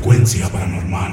Frecuencia paranormal.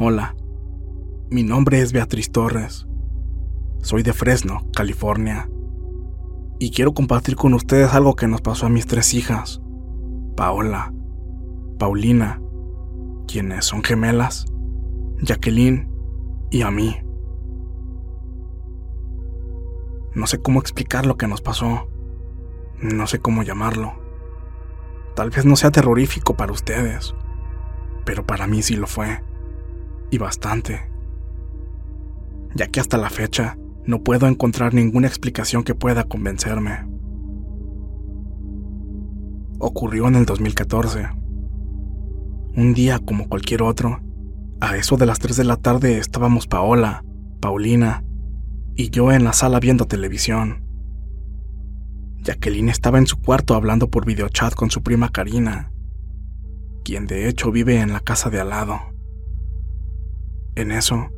Hola, mi nombre es Beatriz Torres. Soy de Fresno, California. Y quiero compartir con ustedes algo que nos pasó a mis tres hijas, Paola, Paulina, quienes son gemelas, Jacqueline y a mí. No sé cómo explicar lo que nos pasó. No sé cómo llamarlo. Tal vez no sea terrorífico para ustedes, pero para mí sí lo fue y bastante, ya que hasta la fecha no puedo encontrar ninguna explicación que pueda convencerme. Ocurrió en el 2014. Un día como cualquier otro, a eso de las 3 de la tarde estábamos Paola, Paulina y yo en la sala viendo televisión. Jacqueline estaba en su cuarto hablando por videochat con su prima Karina, quien de hecho vive en la casa de al lado. En eso,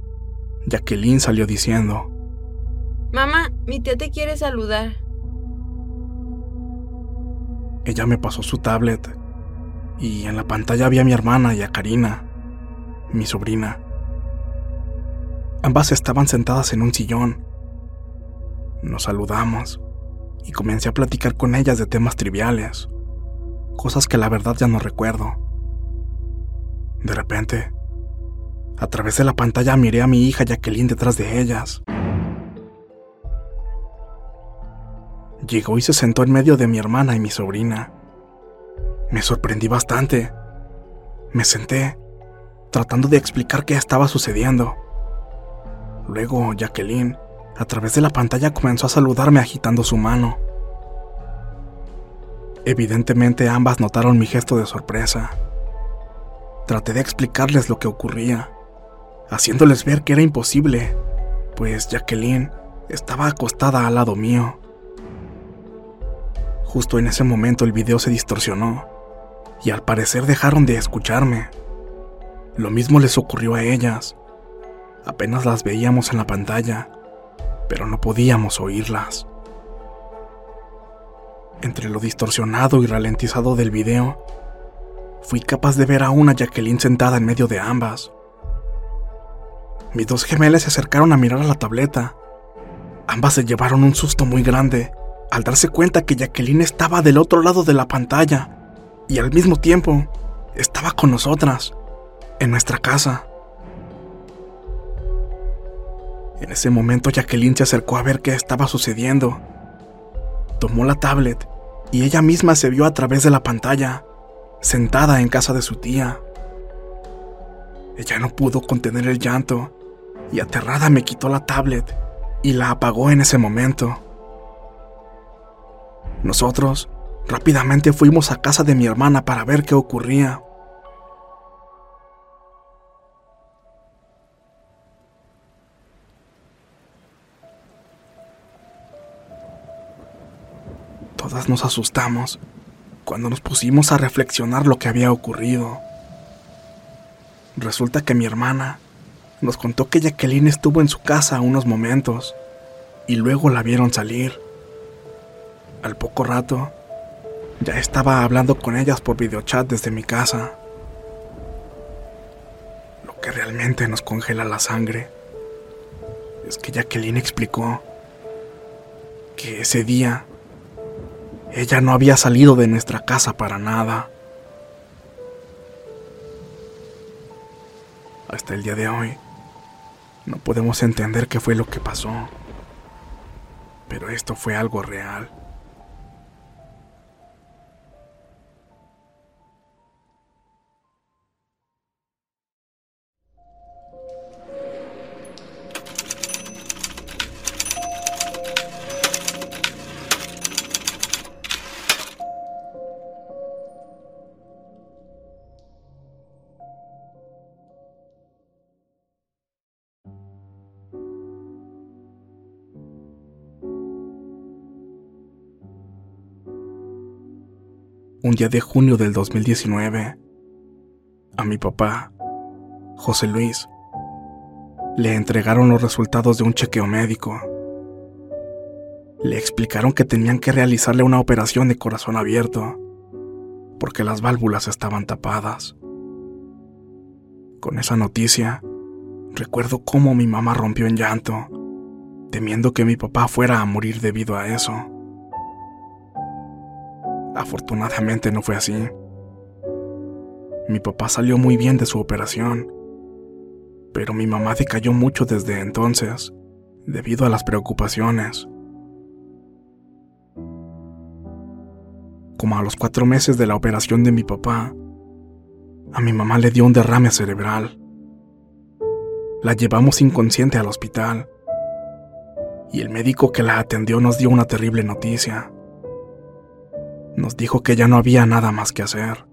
Jacqueline salió diciendo, Mamá, mi tía te quiere saludar. Ella me pasó su tablet y en la pantalla vi a mi hermana y a Karina, mi sobrina. Ambas estaban sentadas en un sillón. Nos saludamos y comencé a platicar con ellas de temas triviales, cosas que la verdad ya no recuerdo. De repente, a través de la pantalla miré a mi hija Jacqueline detrás de ellas. Llegó y se sentó en medio de mi hermana y mi sobrina. Me sorprendí bastante. Me senté, tratando de explicar qué estaba sucediendo. Luego Jacqueline, a través de la pantalla, comenzó a saludarme agitando su mano. Evidentemente ambas notaron mi gesto de sorpresa. Traté de explicarles lo que ocurría, haciéndoles ver que era imposible, pues Jacqueline estaba acostada al lado mío. Justo en ese momento el video se distorsionó y al parecer dejaron de escucharme. Lo mismo les ocurrió a ellas. Apenas las veíamos en la pantalla, pero no podíamos oírlas. Entre lo distorsionado y ralentizado del video, fui capaz de ver a una Jacqueline sentada en medio de ambas. Mis dos gemelas se acercaron a mirar a la tableta. Ambas se llevaron un susto muy grande al darse cuenta que Jacqueline estaba del otro lado de la pantalla y al mismo tiempo estaba con nosotras, en nuestra casa. En ese momento Jacqueline se acercó a ver qué estaba sucediendo. Tomó la tablet y ella misma se vio a través de la pantalla, sentada en casa de su tía. Ella no pudo contener el llanto y aterrada me quitó la tablet y la apagó en ese momento. Nosotros rápidamente fuimos a casa de mi hermana para ver qué ocurría. Todas nos asustamos cuando nos pusimos a reflexionar lo que había ocurrido. Resulta que mi hermana nos contó que Jacqueline estuvo en su casa unos momentos y luego la vieron salir. Al poco rato, ya estaba hablando con ellas por videochat desde mi casa. Lo que realmente nos congela la sangre es que Jacqueline explicó que ese día ella no había salido de nuestra casa para nada. Hasta el día de hoy, no podemos entender qué fue lo que pasó. Pero esto fue algo real. Un día de junio del 2019, a mi papá, José Luis, le entregaron los resultados de un chequeo médico. Le explicaron que tenían que realizarle una operación de corazón abierto, porque las válvulas estaban tapadas. Con esa noticia, recuerdo cómo mi mamá rompió en llanto, temiendo que mi papá fuera a morir debido a eso. Afortunadamente no fue así. Mi papá salió muy bien de su operación, pero mi mamá decayó mucho desde entonces, debido a las preocupaciones. Como a los cuatro meses de la operación de mi papá, a mi mamá le dio un derrame cerebral. La llevamos inconsciente al hospital y el médico que la atendió nos dio una terrible noticia nos dijo que ya no había nada más que hacer,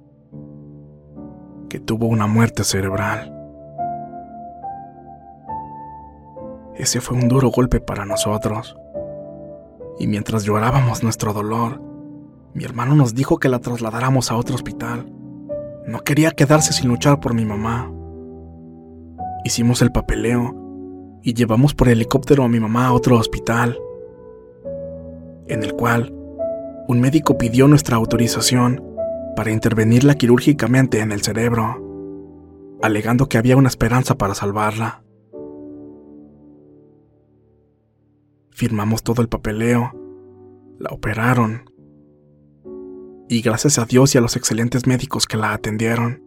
que tuvo una muerte cerebral. Ese fue un duro golpe para nosotros. Y mientras llorábamos nuestro dolor, mi hermano nos dijo que la trasladáramos a otro hospital. No quería quedarse sin luchar por mi mamá. Hicimos el papeleo y llevamos por helicóptero a mi mamá a otro hospital, en el cual un médico pidió nuestra autorización para intervenirla quirúrgicamente en el cerebro, alegando que había una esperanza para salvarla. Firmamos todo el papeleo, la operaron, y gracias a Dios y a los excelentes médicos que la atendieron,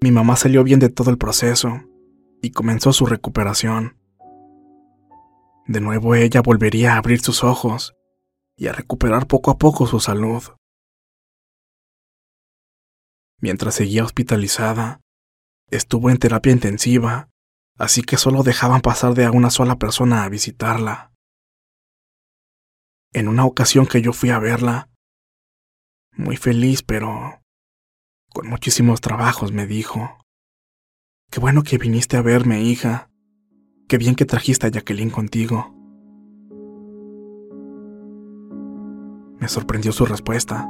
mi mamá salió bien de todo el proceso y comenzó su recuperación. De nuevo ella volvería a abrir sus ojos y a recuperar poco a poco su salud. Mientras seguía hospitalizada, estuvo en terapia intensiva, así que solo dejaban pasar de a una sola persona a visitarla. En una ocasión que yo fui a verla, muy feliz, pero con muchísimos trabajos, me dijo. Qué bueno que viniste a verme, hija. Qué bien que trajiste a Jacqueline contigo. Me sorprendió su respuesta,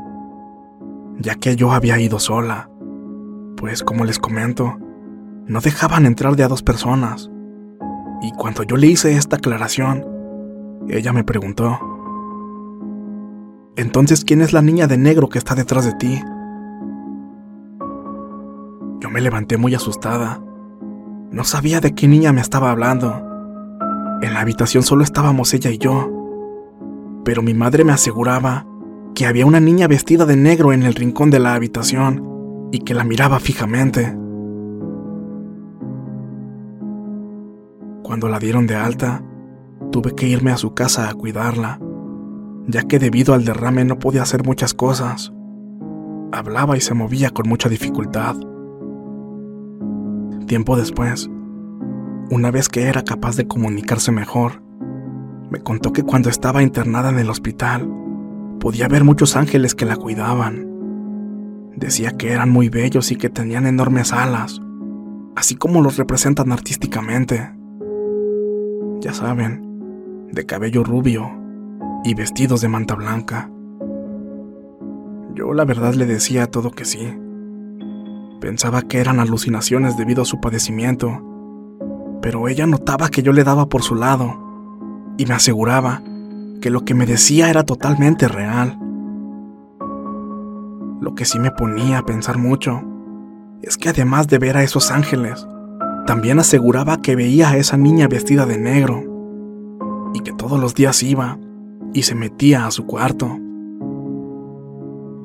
ya que yo había ido sola, pues como les comento, no dejaban entrar de a dos personas. Y cuando yo le hice esta aclaración, ella me preguntó, entonces, ¿quién es la niña de negro que está detrás de ti? Yo me levanté muy asustada. No sabía de qué niña me estaba hablando. En la habitación solo estábamos ella y yo pero mi madre me aseguraba que había una niña vestida de negro en el rincón de la habitación y que la miraba fijamente. Cuando la dieron de alta, tuve que irme a su casa a cuidarla, ya que debido al derrame no podía hacer muchas cosas. Hablaba y se movía con mucha dificultad. Tiempo después, una vez que era capaz de comunicarse mejor, me contó que cuando estaba internada en el hospital, podía ver muchos ángeles que la cuidaban. Decía que eran muy bellos y que tenían enormes alas, así como los representan artísticamente. Ya saben, de cabello rubio y vestidos de manta blanca. Yo la verdad le decía todo que sí. Pensaba que eran alucinaciones debido a su padecimiento, pero ella notaba que yo le daba por su lado y me aseguraba que lo que me decía era totalmente real. Lo que sí me ponía a pensar mucho es que además de ver a esos ángeles, también aseguraba que veía a esa niña vestida de negro y que todos los días iba y se metía a su cuarto.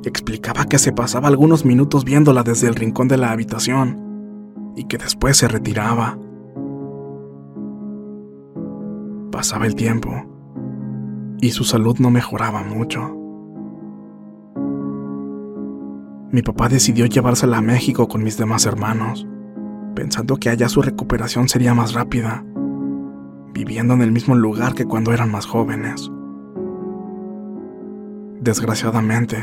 Explicaba que se pasaba algunos minutos viéndola desde el rincón de la habitación y que después se retiraba. Pasaba el tiempo y su salud no mejoraba mucho. Mi papá decidió llevársela a México con mis demás hermanos, pensando que allá su recuperación sería más rápida, viviendo en el mismo lugar que cuando eran más jóvenes. Desgraciadamente,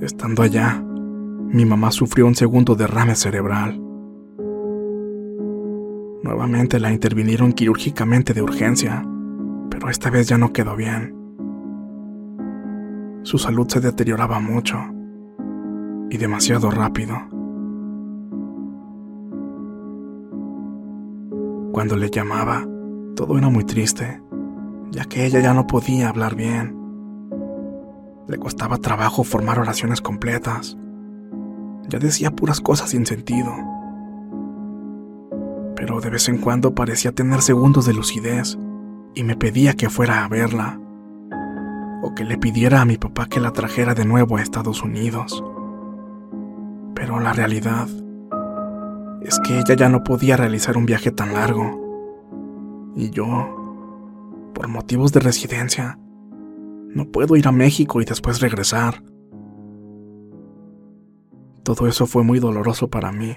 estando allá, mi mamá sufrió un segundo derrame cerebral. Nuevamente la intervinieron quirúrgicamente de urgencia, pero esta vez ya no quedó bien. Su salud se deterioraba mucho y demasiado rápido. Cuando le llamaba, todo era muy triste, ya que ella ya no podía hablar bien. Le costaba trabajo formar oraciones completas. Ya decía puras cosas sin sentido pero de vez en cuando parecía tener segundos de lucidez y me pedía que fuera a verla o que le pidiera a mi papá que la trajera de nuevo a Estados Unidos. Pero la realidad es que ella ya no podía realizar un viaje tan largo y yo, por motivos de residencia, no puedo ir a México y después regresar. Todo eso fue muy doloroso para mí.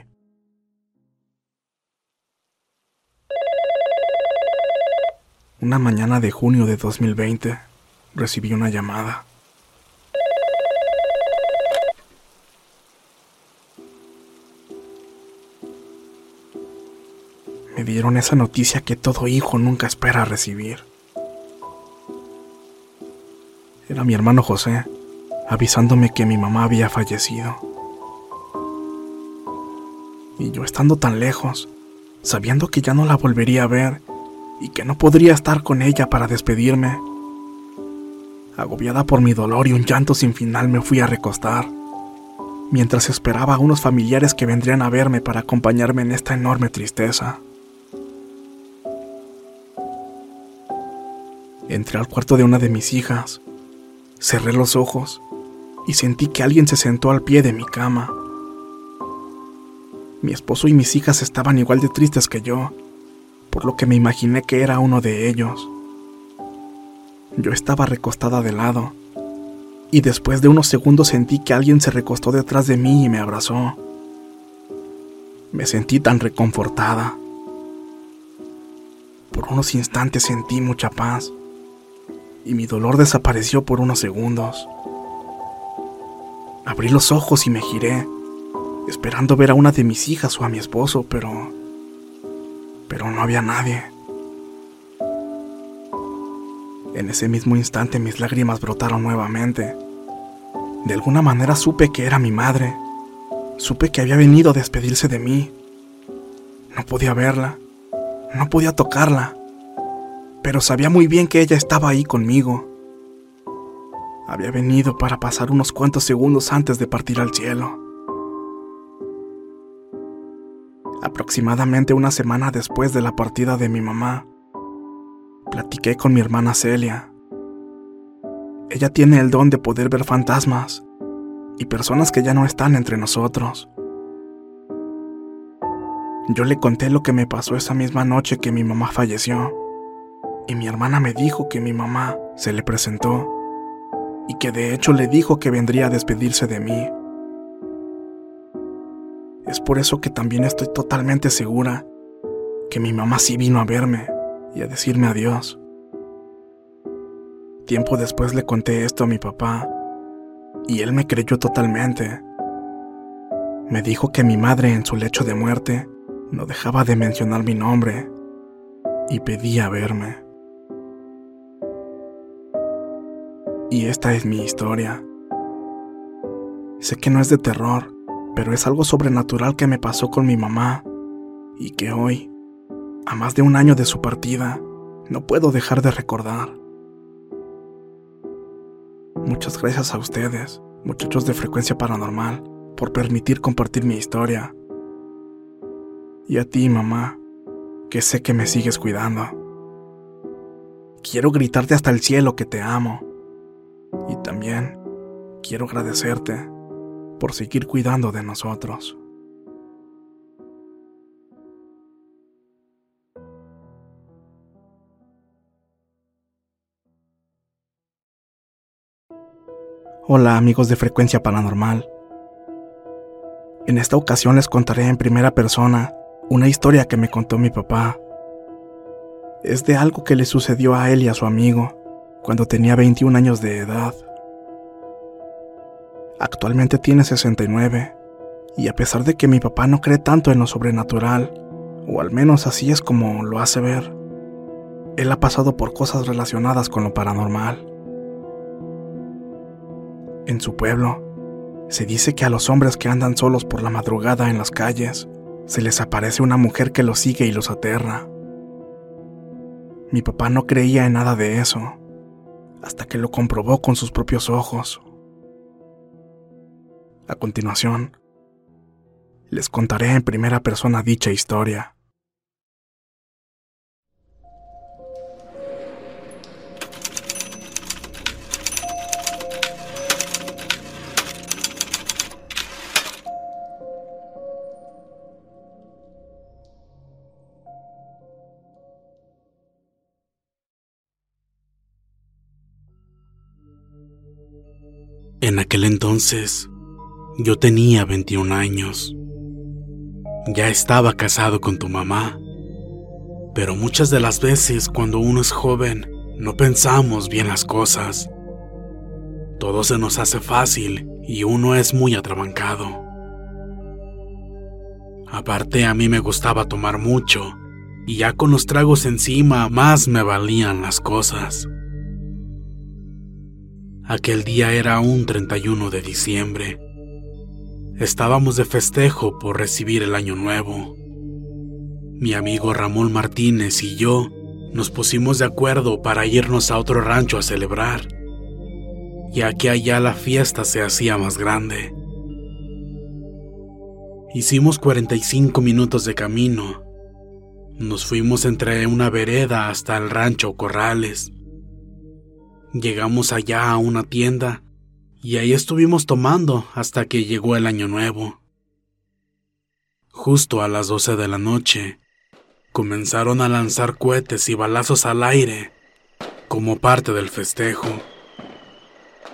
Una mañana de junio de 2020 recibí una llamada. Me dieron esa noticia que todo hijo nunca espera recibir. Era mi hermano José, avisándome que mi mamá había fallecido. Y yo estando tan lejos, sabiendo que ya no la volvería a ver, y que no podría estar con ella para despedirme. Agobiada por mi dolor y un llanto sin final me fui a recostar, mientras esperaba a unos familiares que vendrían a verme para acompañarme en esta enorme tristeza. Entré al cuarto de una de mis hijas, cerré los ojos y sentí que alguien se sentó al pie de mi cama. Mi esposo y mis hijas estaban igual de tristes que yo, por lo que me imaginé que era uno de ellos. Yo estaba recostada de lado, y después de unos segundos sentí que alguien se recostó detrás de mí y me abrazó. Me sentí tan reconfortada. Por unos instantes sentí mucha paz, y mi dolor desapareció por unos segundos. Abrí los ojos y me giré, esperando ver a una de mis hijas o a mi esposo, pero pero no había nadie. En ese mismo instante mis lágrimas brotaron nuevamente. De alguna manera supe que era mi madre. Supe que había venido a despedirse de mí. No podía verla, no podía tocarla, pero sabía muy bien que ella estaba ahí conmigo. Había venido para pasar unos cuantos segundos antes de partir al cielo. Aproximadamente una semana después de la partida de mi mamá. Platiqué con mi hermana Celia. Ella tiene el don de poder ver fantasmas y personas que ya no están entre nosotros. Yo le conté lo que me pasó esa misma noche que mi mamá falleció. Y mi hermana me dijo que mi mamá se le presentó y que de hecho le dijo que vendría a despedirse de mí. Es por eso que también estoy totalmente segura que mi mamá sí vino a verme y a decirme adiós. Tiempo después le conté esto a mi papá y él me creyó totalmente. Me dijo que mi madre en su lecho de muerte no dejaba de mencionar mi nombre y pedía verme. Y esta es mi historia. Sé que no es de terror, pero es algo sobrenatural que me pasó con mi mamá y que hoy, a más de un año de su partida, no puedo dejar de recordar. Muchas gracias a ustedes, muchachos de frecuencia paranormal, por permitir compartir mi historia. Y a ti, mamá, que sé que me sigues cuidando. Quiero gritarte hasta el cielo que te amo. Y también quiero agradecerte por seguir cuidando de nosotros. Hola amigos de Frecuencia Paranormal. En esta ocasión les contaré en primera persona una historia que me contó mi papá. Es de algo que le sucedió a él y a su amigo cuando tenía 21 años de edad. Actualmente tiene 69, y a pesar de que mi papá no cree tanto en lo sobrenatural, o al menos así es como lo hace ver, él ha pasado por cosas relacionadas con lo paranormal. En su pueblo, se dice que a los hombres que andan solos por la madrugada en las calles, se les aparece una mujer que los sigue y los aterra. Mi papá no creía en nada de eso, hasta que lo comprobó con sus propios ojos. A continuación, les contaré en primera persona dicha historia. En aquel entonces, yo tenía 21 años. Ya estaba casado con tu mamá. Pero muchas de las veces cuando uno es joven, no pensamos bien las cosas. Todo se nos hace fácil y uno es muy atrabancado. Aparte a mí me gustaba tomar mucho y ya con los tragos encima más me valían las cosas. Aquel día era un 31 de diciembre Estábamos de festejo por recibir el año nuevo. Mi amigo Ramón Martínez y yo nos pusimos de acuerdo para irnos a otro rancho a celebrar, ya que allá la fiesta se hacía más grande. Hicimos 45 minutos de camino. Nos fuimos entre una vereda hasta el rancho Corrales. Llegamos allá a una tienda y ahí estuvimos tomando hasta que llegó el año nuevo. Justo a las doce de la noche, comenzaron a lanzar cohetes y balazos al aire como parte del festejo.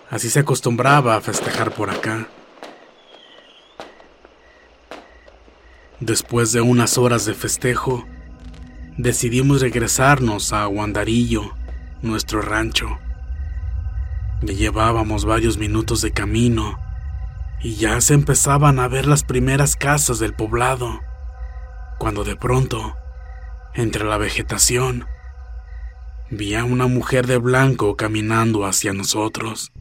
Así se acostumbraba a festejar por acá. Después de unas horas de festejo, decidimos regresarnos a Guandarillo, nuestro rancho. Ya llevábamos varios minutos de camino y ya se empezaban a ver las primeras casas del poblado, cuando de pronto, entre la vegetación, vi a una mujer de blanco caminando hacia nosotros.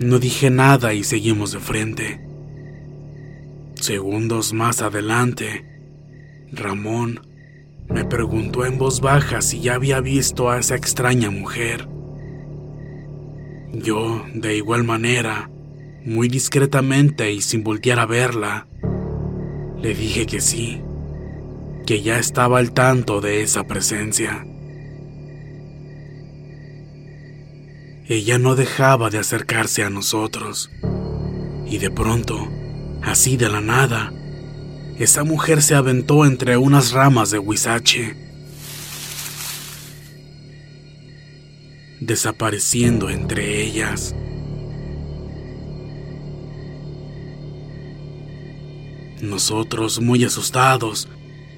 No dije nada y seguimos de frente. Segundos más adelante, Ramón me preguntó en voz baja si ya había visto a esa extraña mujer. Yo, de igual manera, muy discretamente y sin voltear a verla, le dije que sí, que ya estaba al tanto de esa presencia. Ella no dejaba de acercarse a nosotros, y de pronto Así de la nada, esa mujer se aventó entre unas ramas de huizache, desapareciendo entre ellas. Nosotros, muy asustados,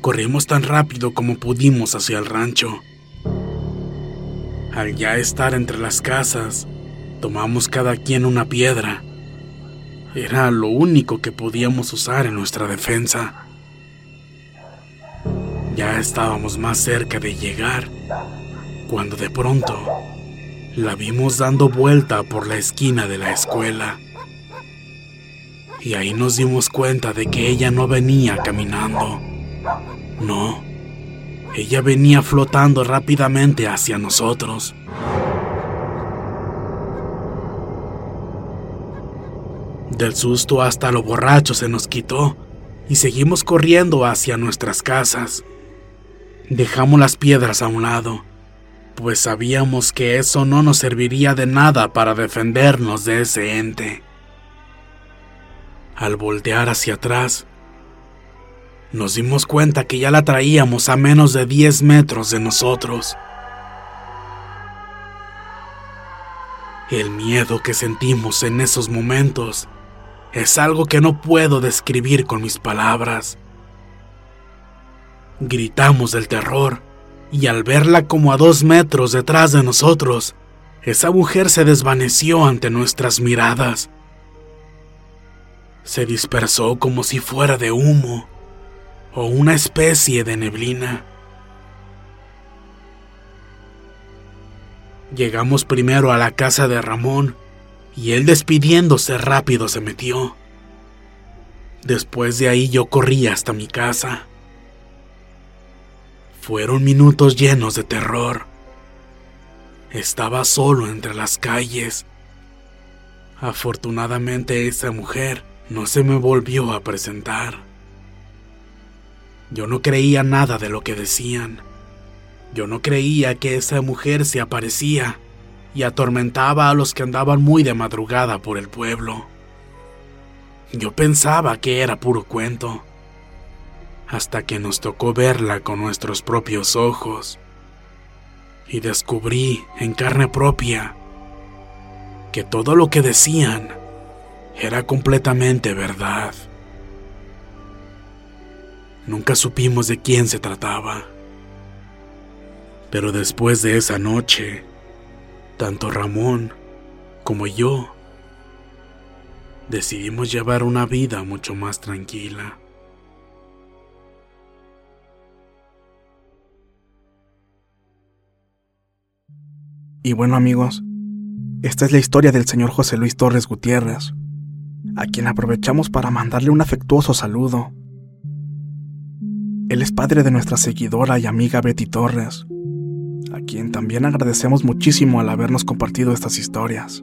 corrimos tan rápido como pudimos hacia el rancho. Al ya estar entre las casas, tomamos cada quien una piedra. Era lo único que podíamos usar en nuestra defensa. Ya estábamos más cerca de llegar, cuando de pronto la vimos dando vuelta por la esquina de la escuela. Y ahí nos dimos cuenta de que ella no venía caminando. No, ella venía flotando rápidamente hacia nosotros. Del susto hasta lo borracho se nos quitó y seguimos corriendo hacia nuestras casas. Dejamos las piedras a un lado, pues sabíamos que eso no nos serviría de nada para defendernos de ese ente. Al voltear hacia atrás, nos dimos cuenta que ya la traíamos a menos de 10 metros de nosotros. El miedo que sentimos en esos momentos es algo que no puedo describir con mis palabras. Gritamos del terror y al verla como a dos metros detrás de nosotros, esa mujer se desvaneció ante nuestras miradas. Se dispersó como si fuera de humo o una especie de neblina. Llegamos primero a la casa de Ramón y él despidiéndose rápido se metió. Después de ahí yo corrí hasta mi casa. Fueron minutos llenos de terror. Estaba solo entre las calles. Afortunadamente esa mujer no se me volvió a presentar. Yo no creía nada de lo que decían. Yo no creía que esa mujer se aparecía y atormentaba a los que andaban muy de madrugada por el pueblo. Yo pensaba que era puro cuento, hasta que nos tocó verla con nuestros propios ojos y descubrí en carne propia que todo lo que decían era completamente verdad. Nunca supimos de quién se trataba. Pero después de esa noche, tanto Ramón como yo decidimos llevar una vida mucho más tranquila. Y bueno amigos, esta es la historia del señor José Luis Torres Gutiérrez, a quien aprovechamos para mandarle un afectuoso saludo él es padre de nuestra seguidora y amiga Betty Torres, a quien también agradecemos muchísimo al habernos compartido estas historias.